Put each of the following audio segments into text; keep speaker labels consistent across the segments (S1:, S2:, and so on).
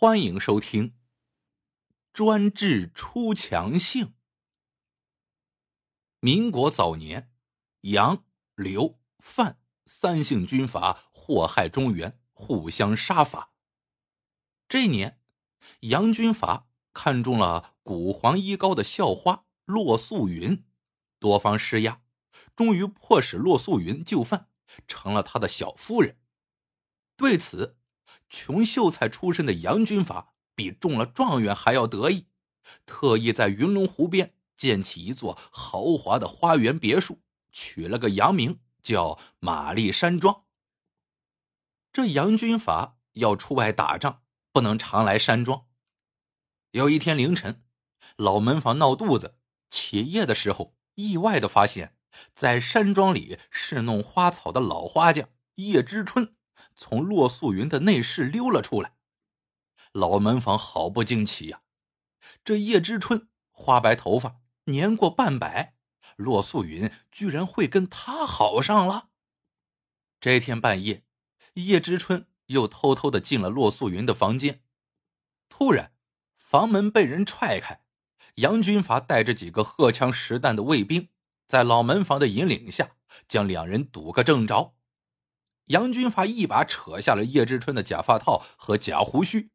S1: 欢迎收听。专制出强性。民国早年，杨、刘、范三姓军阀祸害中原，互相杀伐。这年，杨军阀看中了古黄衣高的校花骆素云，多方施压，终于迫使骆素云就范，成了他的小夫人。对此，穷秀才出身的杨军阀比中了状元还要得意，特意在云龙湖边建起一座豪华的花园别墅，取了个洋名叫玛丽山庄。这杨军阀要出外打仗，不能常来山庄。有一天凌晨，老门房闹肚子，起夜的时候，意外的发现，在山庄里侍弄花草的老花匠叶知春。从骆素云的内室溜了出来，老门房好不惊奇呀！这叶知春花白头发，年过半百，骆素云居然会跟他好上了。这天半夜，叶知春又偷偷的进了骆素云的房间，突然房门被人踹开，杨军阀带着几个荷枪实弹的卫兵，在老门房的引领下，将两人堵个正着。杨军阀一把扯下了叶之春的假发套和假胡须，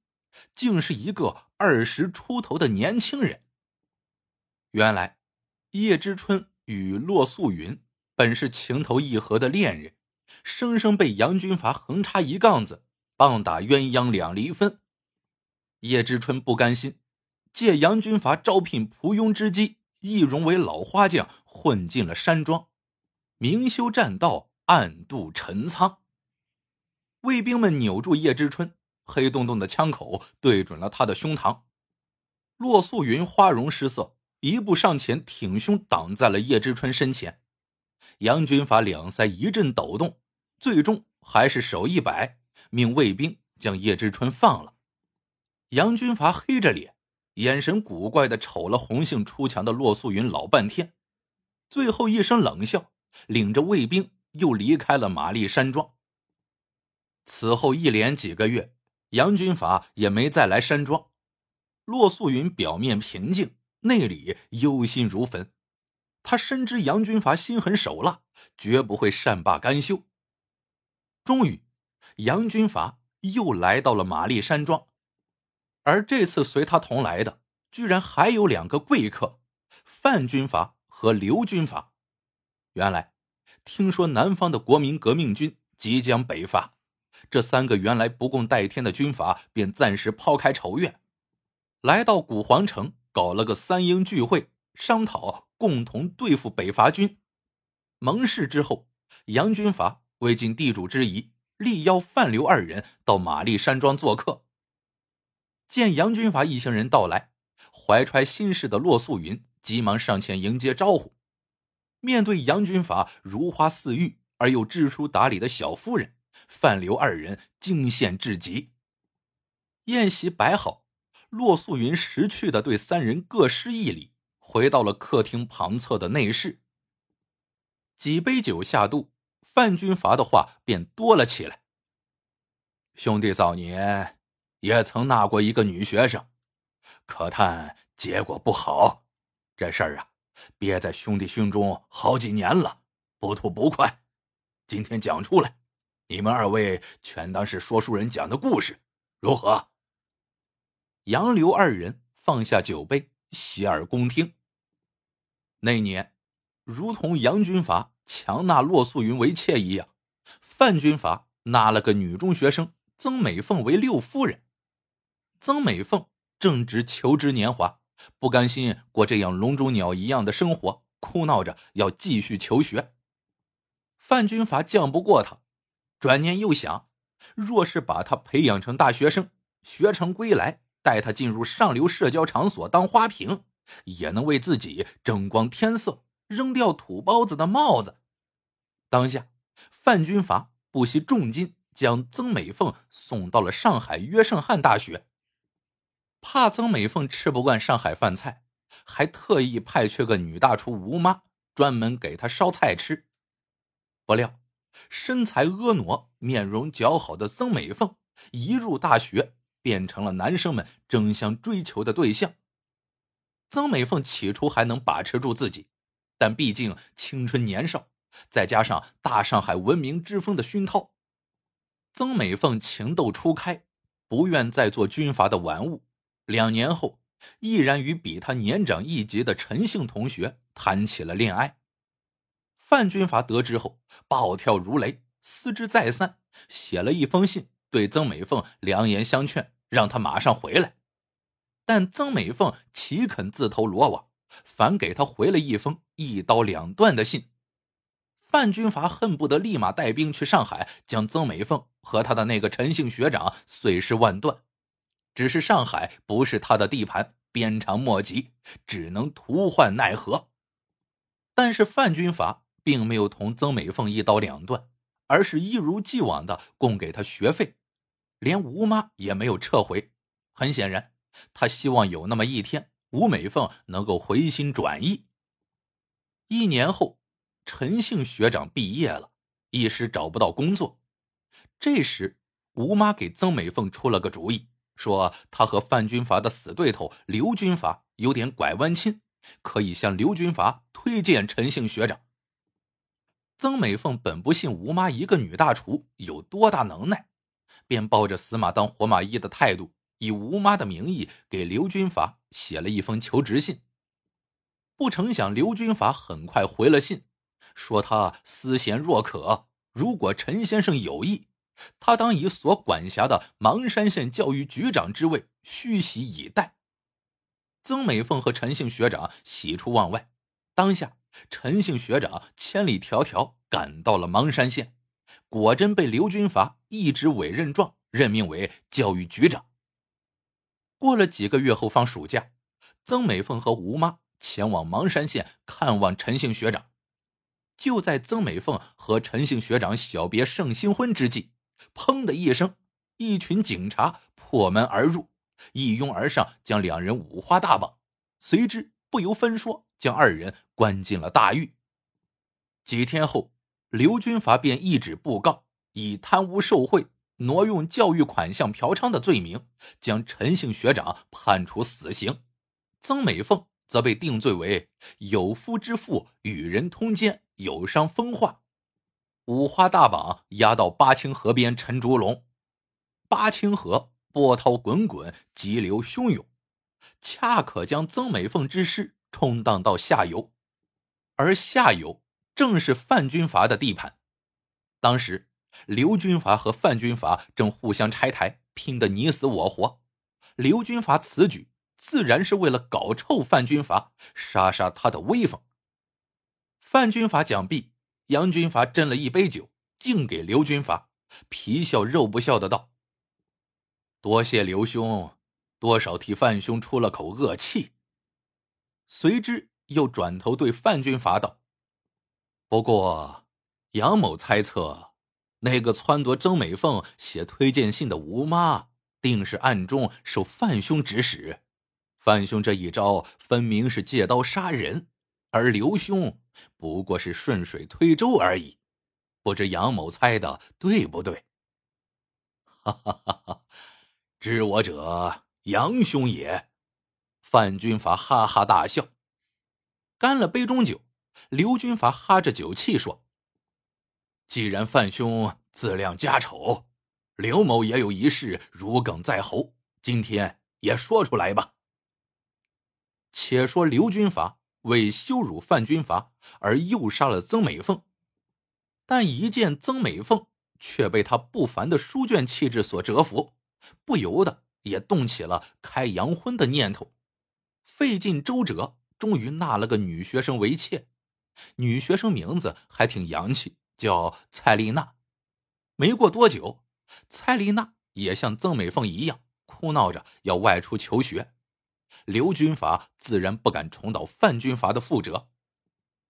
S1: 竟是一个二十出头的年轻人。原来，叶之春与骆素云本是情投意合的恋人，生生被杨军阀横插一杠子，棒打鸳鸯两离分。叶之春不甘心，借杨军阀招聘仆庸之机，易容为老花匠，混进了山庄，明修栈道，暗度陈仓。卫兵们扭住叶之春，黑洞洞的枪口对准了他的胸膛。骆素云花容失色，一步上前，挺胸挡在了叶之春身前。杨军阀两腮一阵抖动，最终还是手一摆，命卫兵将叶之春放了。杨军阀黑着脸，眼神古怪的瞅了红杏出墙的骆素云老半天，最后一声冷笑，领着卫兵又离开了玛丽山庄。此后一连几个月，杨军阀也没再来山庄。骆素云表面平静，内里忧心如焚。他深知杨军阀心狠手辣，绝不会善罢甘休。终于，杨军阀又来到了玛丽山庄，而这次随他同来的，居然还有两个贵客——范军阀和刘军阀。原来，听说南方的国民革命军即将北伐。这三个原来不共戴天的军阀便暂时抛开仇怨，来到古皇城搞了个三英聚会，商讨共同对付北伐军。盟誓之后，杨军阀为尽地主之谊，力邀范刘二人到玛丽山庄做客。见杨军阀一行人到来，怀揣心事的骆素云急忙上前迎接招呼。面对杨军阀如花似玉而又知书达理的小夫人。范刘二人惊羡至极。宴席摆好，骆素云识趣的对三人各施一礼，回到了客厅旁侧的内室。几杯酒下肚，范军阀的话便多了起来。兄弟早年也曾纳过一个女学生，可叹结果不好。这事儿啊，憋在兄弟胸中好几年了，不吐不快。今天讲出来。你们二位全当是说书人讲的故事，如何？杨刘二人放下酒杯，洗耳恭听。那年，如同杨军阀强纳骆素云为妾一样，范军阀纳了个女中学生曾美凤为六夫人。曾美凤正值求知年华，不甘心过这样笼中鸟一样的生活，哭闹着要继续求学。范军阀犟不过他。转念又想，若是把他培养成大学生，学成归来，带他进入上流社交场所当花瓶，也能为自己争光添色，扔掉土包子的帽子。当下，范军阀不惜重金将曾美凤送到了上海约圣汉大学。怕曾美凤吃不惯上海饭菜，还特意派去个女大厨吴妈，专门给她烧菜吃。不料。身材婀娜、面容姣好的曾美凤一入大学变成了男生们争相追求的对象。曾美凤起初还能把持住自己，但毕竟青春年少，再加上大上海文明之风的熏陶，曾美凤情窦初开，不愿再做军阀的玩物。两年后，毅然与比她年长一级的陈姓同学谈起了恋爱。范军阀得知后，暴跳如雷，思之再三，写了一封信，对曾美凤良言相劝，让他马上回来。但曾美凤岂肯自投罗网，反给他回了一封一刀两断的信。范军阀恨不得立马带兵去上海，将曾美凤和他的那个陈姓学长碎尸万段。只是上海不是他的地盘，鞭长莫及，只能徒唤奈何。但是范军阀并没有同曾美凤一刀两断，而是一如既往的供给他学费，连吴妈也没有撤回。很显然。他希望有那么一天，吴美凤能够回心转意。一年后，陈姓学长毕业了，一时找不到工作。这时，吴妈给曾美凤出了个主意，说他和范军阀的死对头刘军阀有点拐弯亲，可以向刘军阀推荐陈姓学长。曾美凤本不信吴妈一个女大厨有多大能耐，便抱着死马当活马医的态度。以吴妈的名义给刘军阀写了一封求职信。不成想，刘军阀很快回了信，说他思贤若渴，如果陈先生有意，他当以所管辖的芒山县教育局长之位虚席以待。曾美凤和陈姓学长喜出望外，当下陈姓学长千里迢迢赶到了芒山县，果真被刘军阀一纸委任状任命为教育局长。过了几个月后，放暑假，曾美凤和吴妈前往芒山县看望陈姓学长。就在曾美凤和陈姓学长小别胜新婚之际，砰的一声，一群警察破门而入，一拥而上，将两人五花大绑，随之不由分说将二人关进了大狱。几天后，刘军阀便一纸布告，以贪污受贿。挪用教育款项、嫖娼的罪名，将陈姓学长判处死刑，曾美凤则被定罪为有夫之妇与人通奸、有伤风化，五花大绑押到八清河边陈竹龙。八清河波涛滚滚，急流汹涌，恰可将曾美凤之尸冲荡到下游，而下游正是范军阀的地盘。当时。刘军阀和范军阀正互相拆台，拼得你死我活。刘军阀此举自然是为了搞臭范军阀，杀杀他的威风。范军阀讲毕，杨军阀斟了一杯酒，敬给刘军阀，皮笑肉不笑的道：“多谢刘兄，多少替范兄出了口恶气。”随之又转头对范军阀道：“不过，杨某猜测。”那个撺掇曾美凤写推荐信的吴妈，定是暗中受范兄指使。范兄这一招分明是借刀杀人，而刘兄不过是顺水推舟而已。不知杨某猜的对不对？哈哈哈哈知我者，杨兄也。范军阀哈哈大笑，干了杯中酒。刘军阀哈着酒气说。既然范兄自量家丑，刘某也有一事如鲠在喉，今天也说出来吧。且说刘军阀为羞辱范军阀而诱杀了曾美凤，但一见曾美凤却被他不凡的书卷气质所折服，不由得也动起了开洋荤的念头，费尽周折，终于纳了个女学生为妾。女学生名字还挺洋气。叫蔡丽娜，没过多久，蔡丽娜也像曾美凤一样哭闹着要外出求学。刘军阀自然不敢重蹈范军阀的覆辙，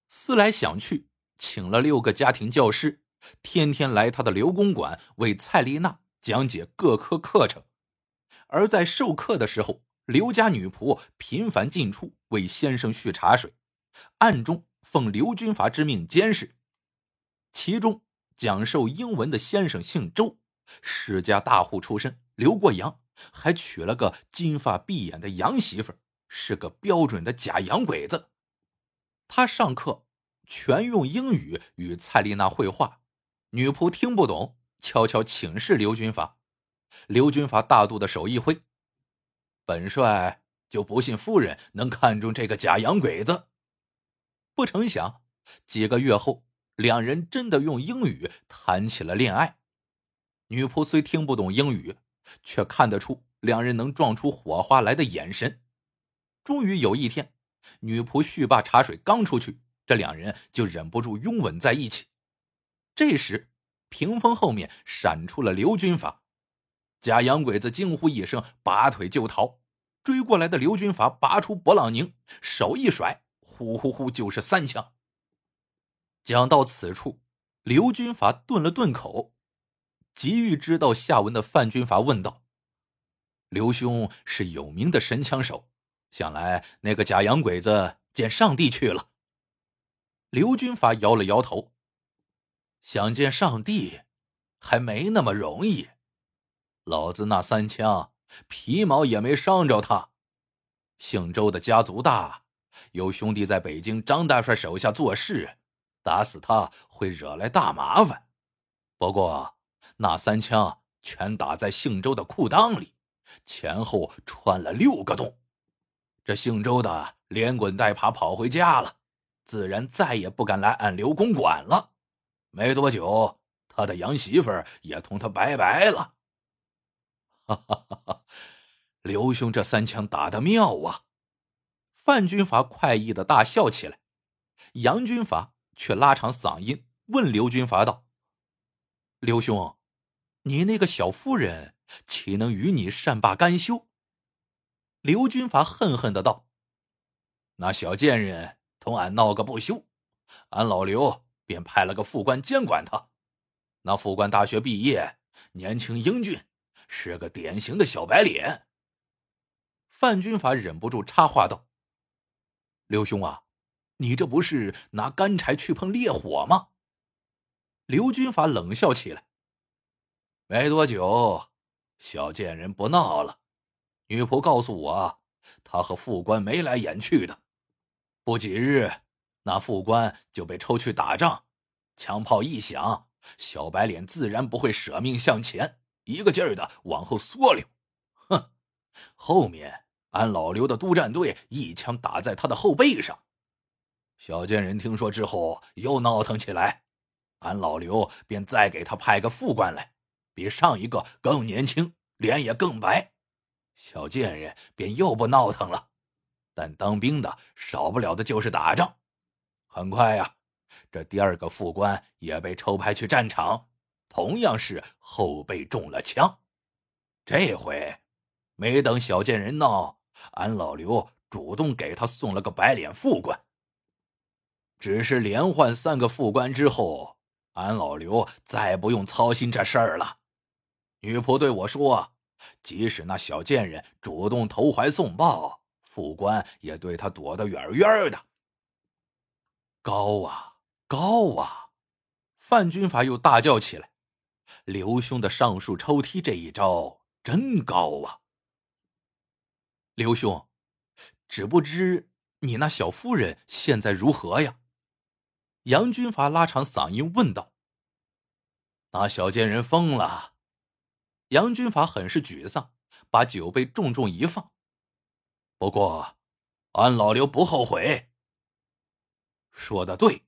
S1: 思来想去，请了六个家庭教师，天天来他的刘公馆为蔡丽娜讲解各科课程。而在授课的时候，刘家女仆频繁进出为先生续茶水，暗中奉刘军阀之命监视。其中讲授英文的先生姓周，世家大户出身，刘过洋，还娶了个金发碧眼的洋媳妇，是个标准的假洋鬼子。他上课全用英语与蔡丽娜会话，女仆听不懂，悄悄请示刘军阀。刘军阀大度的手一挥，本帅就不信夫人能看中这个假洋鬼子。不成想，几个月后，两人真的用英语谈起了恋爱。女仆虽听不懂英语，却看得出两人能撞出火花来的眼神。终于有一天，女仆续罢茶水，刚出去，这两人就忍不住拥吻在一起。这时，屏风后面闪出了刘军法。假洋鬼子惊呼一声，拔腿就逃。追过来的刘军阀拔出勃朗宁，手一甩，呼呼呼就是三枪。讲到此处，刘军阀顿了顿口，急欲知道下文的范军阀问道：“刘兄是有名的神枪手，想来那个假洋鬼子见上帝去了。”刘军阀摇了摇头：“想见上帝，还没那么容易。”老子那三枪皮毛也没伤着他。姓周的家族大，有兄弟在北京张大帅手下做事，打死他会惹来大麻烦。不过那三枪全打在姓周的裤裆里，前后穿了六个洞。这姓周的连滚带爬跑回家了，自然再也不敢来俺刘公馆了。没多久，他的洋媳妇也同他拜拜了。哈哈哈！哈刘兄这三枪打的妙啊！范军阀快意的大笑起来，杨军阀却拉长嗓音问刘军阀道：“刘兄，你那个小夫人岂能与你善罢甘休？”刘军阀恨恨的道：“那小贱人同俺闹个不休，俺老刘便派了个副官监管他。那副官大学毕业，年轻英俊。”是个典型的小白脸。范军法忍不住插话道：“刘兄啊，你这不是拿干柴去碰烈火吗？”刘军法冷笑起来。没多久，小贱人不闹了。女仆告诉我，他和副官眉来眼去的。不几日，那副官就被抽去打仗，枪炮一响，小白脸自然不会舍命向前。一个劲儿的往后缩溜，哼！后面俺老刘的督战队一枪打在他的后背上，小贱人听说之后又闹腾起来，俺老刘便再给他派个副官来，比上一个更年轻，脸也更白，小贱人便又不闹腾了。但当兵的少不了的就是打仗，很快呀，这第二个副官也被抽派去战场。同样是后背中了枪，这回没等小贱人闹，俺老刘主动给他送了个白脸副官。只是连换三个副官之后，俺老刘再不用操心这事儿了。女仆对我说：“即使那小贱人主动投怀送抱，副官也对他躲得远远的。”高啊高啊！范军阀又大叫起来。刘兄的上树抽梯这一招真高啊！刘兄，只不知你那小夫人现在如何呀？杨军阀拉长嗓音问道。那小贱人疯了。杨军阀很是沮丧，把酒杯重重一放。不过，俺老刘不后悔。说的对，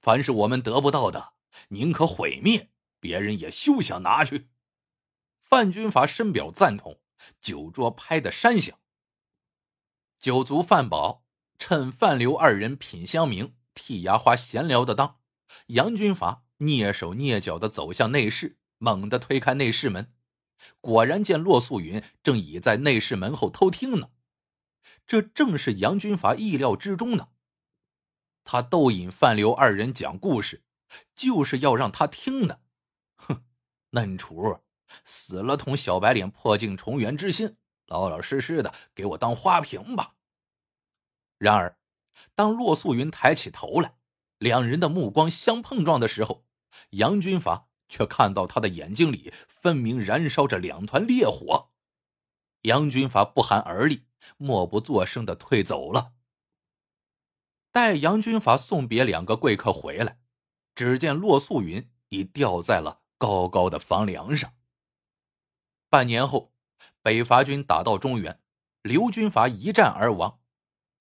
S1: 凡是我们得不到的，宁可毁灭。别人也休想拿去。范军阀深表赞同，酒桌拍得山响。酒足饭饱，趁范刘二人品香茗、剔牙花闲聊的当，杨军阀蹑手蹑脚的走向内室，猛地推开内室门，果然见骆素云正倚在内室门后偷听呢。这正是杨军阀意料之中的。他逗引范刘二人讲故事，就是要让他听的。嫩雏，死了同小白脸破镜重圆之心，老老实实的给我当花瓶吧。然而，当骆素云抬起头来，两人的目光相碰撞的时候，杨军阀却看到他的眼睛里分明燃烧着两团烈火。杨军阀不寒而栗，默不作声的退走了。待杨军阀送别两个贵客回来，只见骆素云已吊在了高高的房梁上。半年后，北伐军打到中原，刘军阀一战而亡。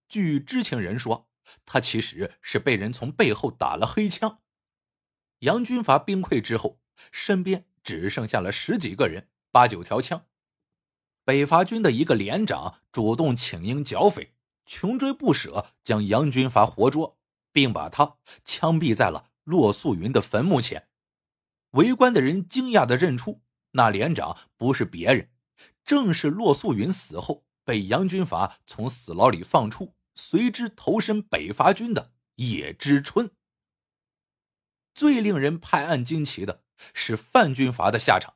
S1: 据知情人说，他其实是被人从背后打了黑枪。杨军阀兵溃之后，身边只剩下了十几个人、八九条枪。北伐军的一个连长主动请缨剿匪，穷追不舍，将杨军阀活捉，并把他枪毙在了骆素云的坟墓前。围观的人惊讶的认出。那连长不是别人，正是骆素云死后被杨军阀从死牢里放出，随之投身北伐军的叶之春。最令人拍案惊奇的是范军阀的下场。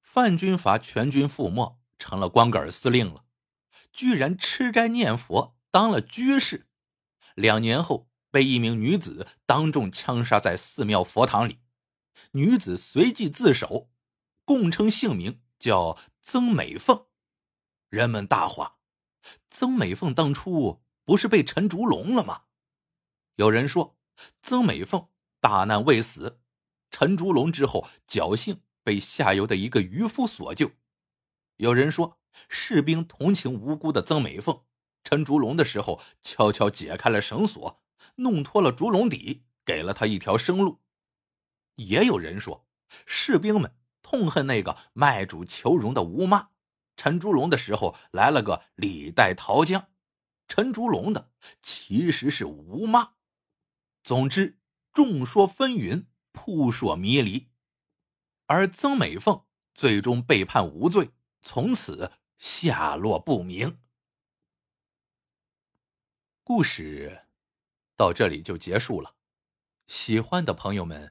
S1: 范军阀全军覆没，成了光杆司令了，居然吃斋念佛，当了居士。两年后，被一名女子当众枪杀在寺庙佛堂里，女子随即自首。共称姓名叫曾美凤，人们大哗：曾美凤当初不是被陈竹龙了吗？有人说曾美凤大难未死，陈竹龙之后侥幸被下游的一个渔夫所救。有人说士兵同情无辜的曾美凤，陈竹龙的时候悄悄解开了绳索，弄脱了竹笼底，给了他一条生路。也有人说士兵们。痛恨那个卖主求荣的吴妈，陈竹龙的时候来了个李代桃僵，陈竹龙的其实是吴妈。总之，众说纷纭，扑朔迷离，而曾美凤最终被判无罪，从此下落不明。故事到这里就结束了，喜欢的朋友们